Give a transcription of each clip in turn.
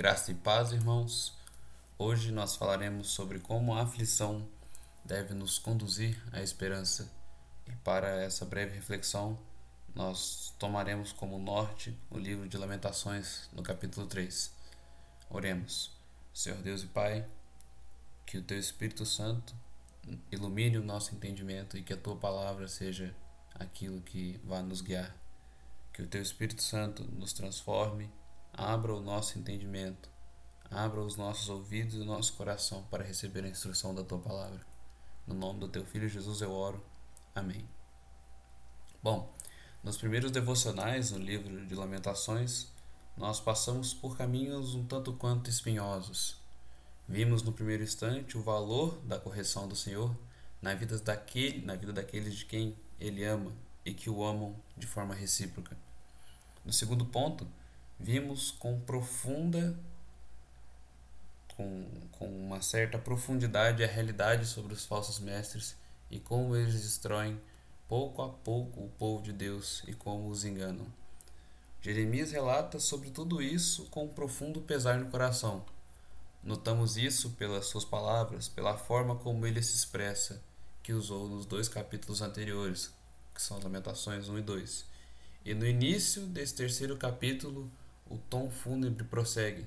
Graça e paz, irmãos. Hoje nós falaremos sobre como a aflição deve nos conduzir à esperança. E para essa breve reflexão, nós tomaremos como norte o livro de Lamentações, no capítulo 3. Oremos. Senhor Deus e Pai, que o teu Espírito Santo ilumine o nosso entendimento e que a tua palavra seja aquilo que vá nos guiar. Que o teu Espírito Santo nos transforme Abra o nosso entendimento, abra os nossos ouvidos e o nosso coração para receber a instrução da tua palavra. No nome do teu filho Jesus eu oro. Amém. Bom, nos primeiros devocionais no livro de Lamentações, nós passamos por caminhos um tanto quanto espinhosos. Vimos no primeiro instante o valor da correção do Senhor na vida daquele, na vida daqueles de quem ele ama e que o amam de forma recíproca. No segundo ponto, vimos com profunda com, com uma certa profundidade a realidade sobre os falsos mestres e como eles destroem pouco a pouco o povo de Deus e como os enganam. Jeremias relata sobre tudo isso com um profundo pesar no coração. Notamos isso pelas suas palavras, pela forma como ele se expressa, que usou nos dois capítulos anteriores, que são Lamentações 1 e 2. E no início desse terceiro capítulo, o tom fúnebre prossegue.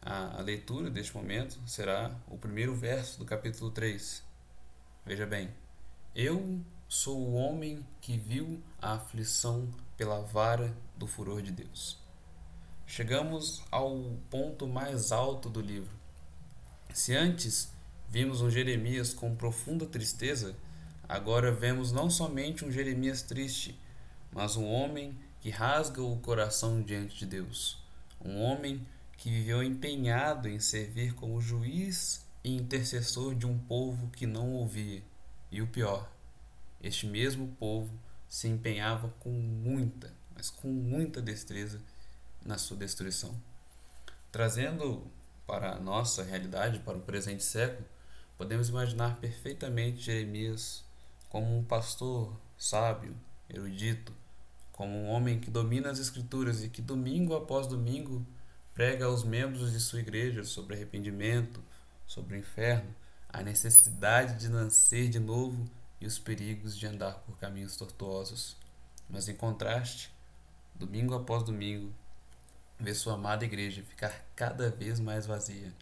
A, a leitura deste momento será o primeiro verso do capítulo 3. Veja bem: Eu sou o homem que viu a aflição pela vara do furor de Deus. Chegamos ao ponto mais alto do livro. Se antes vimos um Jeremias com profunda tristeza, agora vemos não somente um Jeremias triste, mas um homem que rasga o coração diante de Deus. Um homem que viveu empenhado em servir como juiz e intercessor de um povo que não ouvia. E o pior, este mesmo povo se empenhava com muita, mas com muita destreza na sua destruição. Trazendo para a nossa realidade, para o presente século, podemos imaginar perfeitamente Jeremias como um pastor sábio, erudito, como um homem que domina as Escrituras e que domingo após domingo prega aos membros de sua igreja sobre arrependimento, sobre o inferno, a necessidade de nascer de novo e os perigos de andar por caminhos tortuosos. Mas em contraste, domingo após domingo, vê sua amada igreja ficar cada vez mais vazia.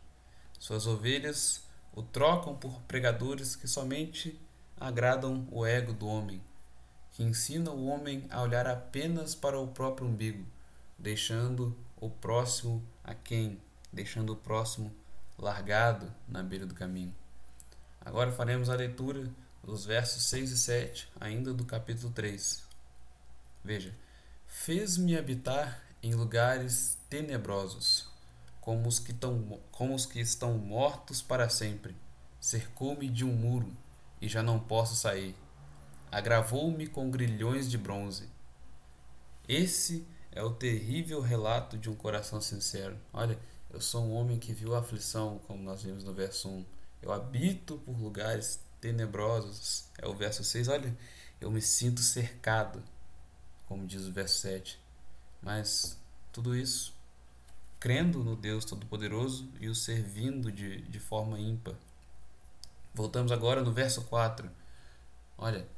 Suas ovelhas o trocam por pregadores que somente agradam o ego do homem que ensina o homem a olhar apenas para o próprio umbigo, deixando o próximo a quem, deixando o próximo largado na beira do caminho. Agora faremos a leitura dos versos 6 e 7, ainda do capítulo 3. Veja: Fez-me habitar em lugares tenebrosos, como os que, tão, como os que estão mortos para sempre. Cercou-me de um muro e já não posso sair agravou-me com grilhões de bronze. Esse é o terrível relato de um coração sincero. Olha, eu sou um homem que viu a aflição, como nós vimos no verso 1. Eu habito por lugares tenebrosos. É o verso 6. Olha, eu me sinto cercado, como diz o verso 7. Mas tudo isso crendo no Deus Todo-Poderoso e o servindo de, de forma ímpar. Voltamos agora no verso 4. Olha,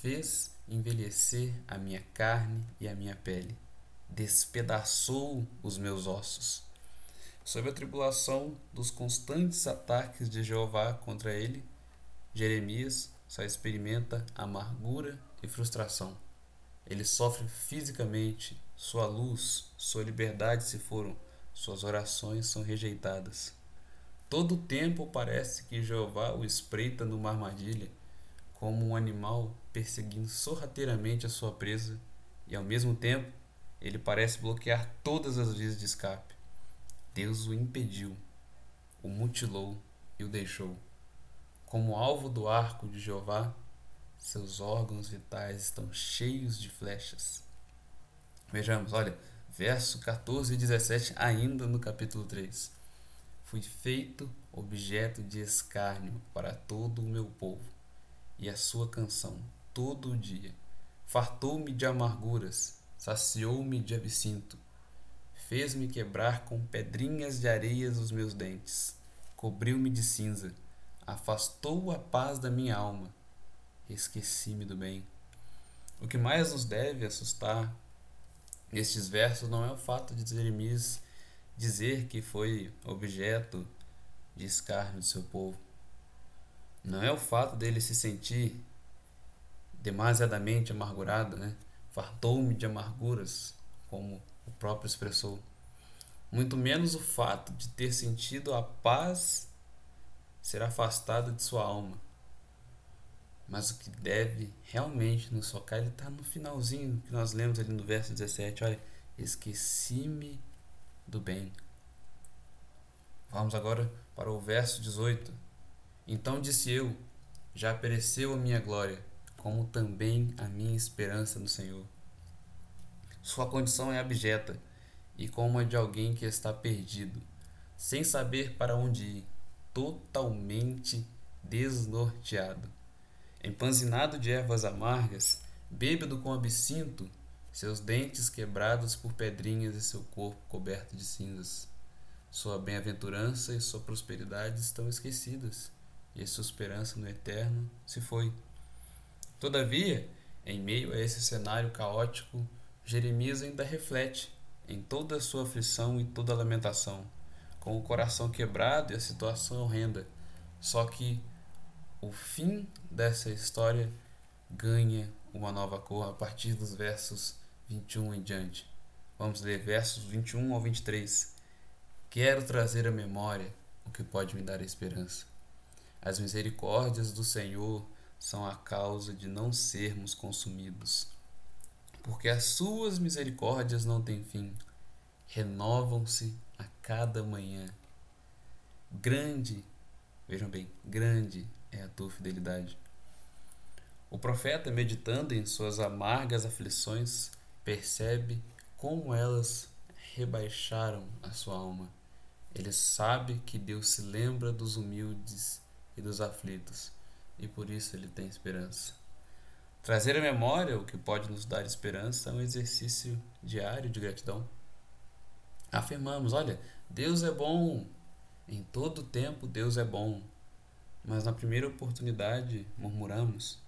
fez envelhecer a minha carne e a minha pele, despedaçou os meus ossos. Sob a tribulação dos constantes ataques de Jeová contra ele, Jeremias só experimenta amargura e frustração. Ele sofre fisicamente, sua luz, sua liberdade se foram, suas orações são rejeitadas. Todo o tempo parece que Jeová o espreita numa armadilha como um animal perseguindo sorrateiramente a sua presa e ao mesmo tempo ele parece bloquear todas as vias de escape. Deus o impediu, o mutilou e o deixou. Como alvo do arco de Jeová, seus órgãos vitais estão cheios de flechas. Vejamos, olha, verso 14 e 17, ainda no capítulo 3. Fui feito objeto de escárnio para todo o meu povo e a sua canção todo o dia. Fartou-me de amarguras, saciou-me de absinto. fez-me quebrar com pedrinhas de areias os meus dentes, cobriu-me de cinza, afastou a paz da minha alma, esqueci-me do bem. O que mais nos deve assustar nestes versos não é o fato de Jeremias dizer que foi objeto de escárnio do seu povo. Não é o fato dele se sentir demasiadamente amargurado, né? Fartou-me de amarguras, como o próprio expressou. Muito menos o fato de ter sentido a paz ser afastada de sua alma. Mas o que deve realmente nos focar, ele está no finalzinho que nós lemos ali no verso 17. Olha, esqueci-me do bem. Vamos agora para o verso 18. Então disse eu: Já pereceu a minha glória, como também a minha esperança no Senhor. Sua condição é abjeta e como a de alguém que está perdido, sem saber para onde ir, totalmente desnorteado. Empanzinado de ervas amargas, bêbado com absinto, seus dentes quebrados por pedrinhas e seu corpo coberto de cinzas. Sua bem-aventurança e sua prosperidade estão esquecidas, e sua esperança no eterno se foi. Todavia, em meio a esse cenário caótico, Jeremias ainda reflete em toda a sua aflição e toda a lamentação, com o coração quebrado e a situação horrenda. Só que o fim dessa história ganha uma nova cor a partir dos versos 21 em diante. Vamos ler versos 21 ao 23. Quero trazer à memória o que pode me dar esperança. As misericórdias do Senhor são a causa de não sermos consumidos. Porque as suas misericórdias não têm fim, renovam-se a cada manhã. Grande, vejam bem, grande é a tua fidelidade. O profeta, meditando em suas amargas aflições, percebe como elas rebaixaram a sua alma. Ele sabe que Deus se lembra dos humildes e dos aflitos, e por isso ele tem esperança. Trazer à memória o que pode nos dar esperança é um exercício diário de gratidão. Afirmamos: olha, Deus é bom, em todo tempo Deus é bom, mas na primeira oportunidade murmuramos.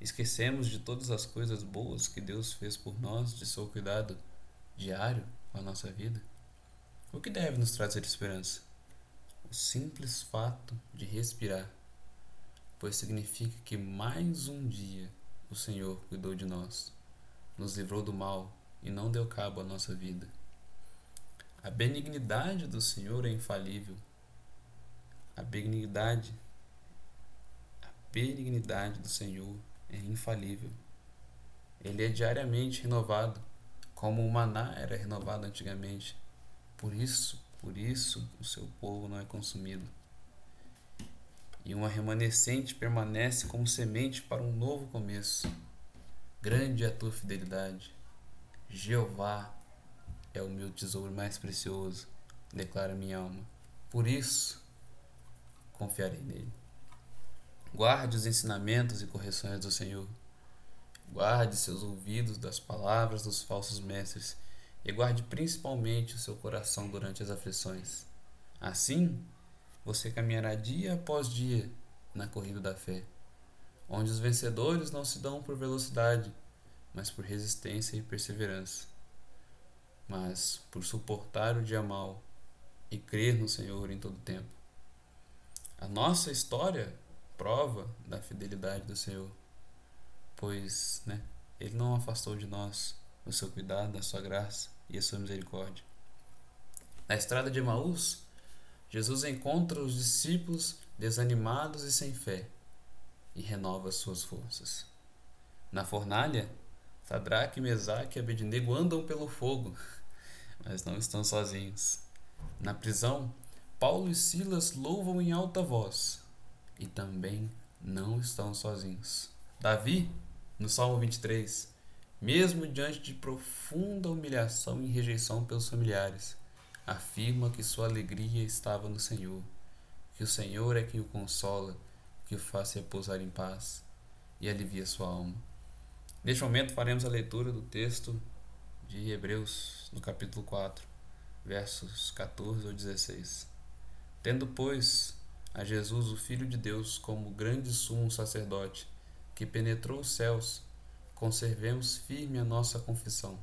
Esquecemos de todas as coisas boas que Deus fez por nós, de seu cuidado diário com a nossa vida. O que deve nos trazer esperança? O simples fato de respirar, pois significa que mais um dia o Senhor cuidou de nós, nos livrou do mal e não deu cabo à nossa vida. A benignidade do Senhor é infalível. A benignidade, a benignidade do Senhor é infalível. Ele é diariamente renovado, como o maná era renovado antigamente. Por isso, por isso o seu povo não é consumido. E uma remanescente permanece como semente para um novo começo. Grande é a tua fidelidade. Jeová é o meu tesouro mais precioso, declara minha alma. Por isso, confiarei nele. Guarde os ensinamentos e correções do Senhor. Guarde seus ouvidos das palavras dos falsos mestres e guarde principalmente o seu coração durante as aflições. Assim, você caminhará dia após dia na corrida da fé, onde os vencedores não se dão por velocidade, mas por resistência e perseverança, mas por suportar o dia mal e crer no Senhor em todo tempo. A nossa história prova da fidelidade do Senhor, pois né, Ele não afastou de nós o seu cuidado, a sua graça e a sua misericórdia. Na estrada de Emaús, Jesus encontra os discípulos desanimados e sem fé e renova suas forças. Na fornalha, Sadraque, Mesaque e Abednego andam pelo fogo, mas não estão sozinhos. Na prisão, Paulo e Silas louvam em alta voz e também não estão sozinhos. Davi, no Salmo 23, mesmo diante de profunda humilhação e rejeição pelos familiares, afirma que sua alegria estava no Senhor, que o Senhor é quem o consola, que o faz repousar em paz e alivia sua alma. Neste momento faremos a leitura do texto de Hebreus, no capítulo 4. versos 14 ao 16. Tendo, pois, a Jesus, o Filho de Deus, como grande sumo sacerdote, que penetrou os céus, conservemos firme a nossa confissão,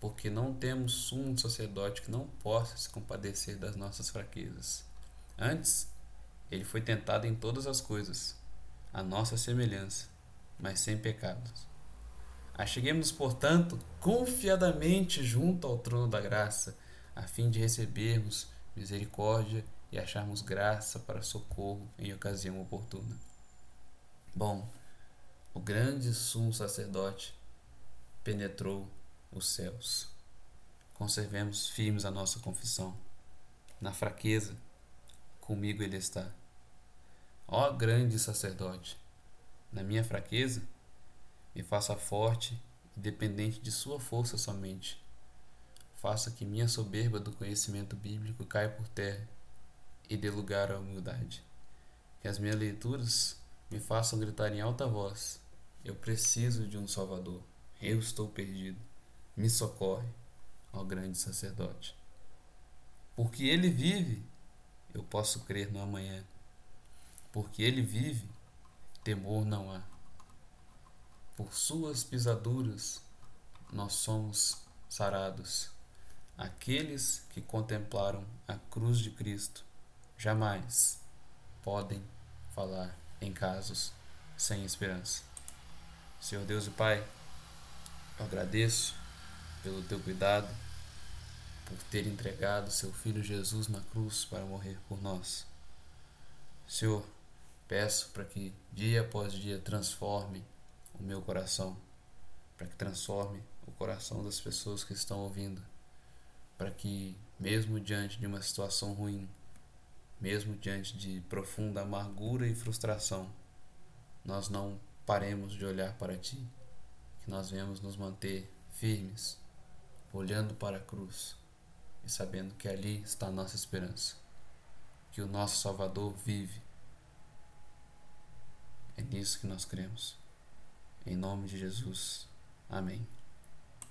porque não temos sumo sacerdote que não possa se compadecer das nossas fraquezas. Antes, ele foi tentado em todas as coisas, a nossa semelhança, mas sem pecados. Acheguemos, portanto, confiadamente junto ao trono da graça, a fim de recebermos misericórdia e acharmos graça para socorro em ocasião oportuna. Bom, o grande sumo sacerdote penetrou os céus. Conservemos firmes a nossa confissão. Na fraqueza, comigo ele está. Ó grande sacerdote, na minha fraqueza, me faça forte e dependente de Sua força somente. Faça que minha soberba do conhecimento bíblico caia por terra e dê lugar à humildade. Que as minhas leituras me façam gritar em alta voz: Eu preciso de um Salvador. Eu estou perdido. Me socorre, ó grande sacerdote. Porque ele vive, eu posso crer no amanhã. Porque ele vive, temor não há. Por suas pisaduras nós somos sarados. Aqueles que contemplaram a cruz de Cristo jamais podem falar em casos sem esperança. Senhor Deus e Pai, eu agradeço pelo teu cuidado, por ter entregado seu filho Jesus na cruz para morrer por nós. Senhor, peço para que dia após dia transforme o meu coração, para que transforme o coração das pessoas que estão ouvindo, para que, mesmo diante de uma situação ruim, mesmo diante de profunda amargura e frustração, nós não paremos de olhar para Ti, que nós venhamos nos manter firmes, olhando para a cruz e sabendo que ali está a nossa esperança, que o nosso Salvador vive. É nisso que nós cremos. Em nome de Jesus. Amém.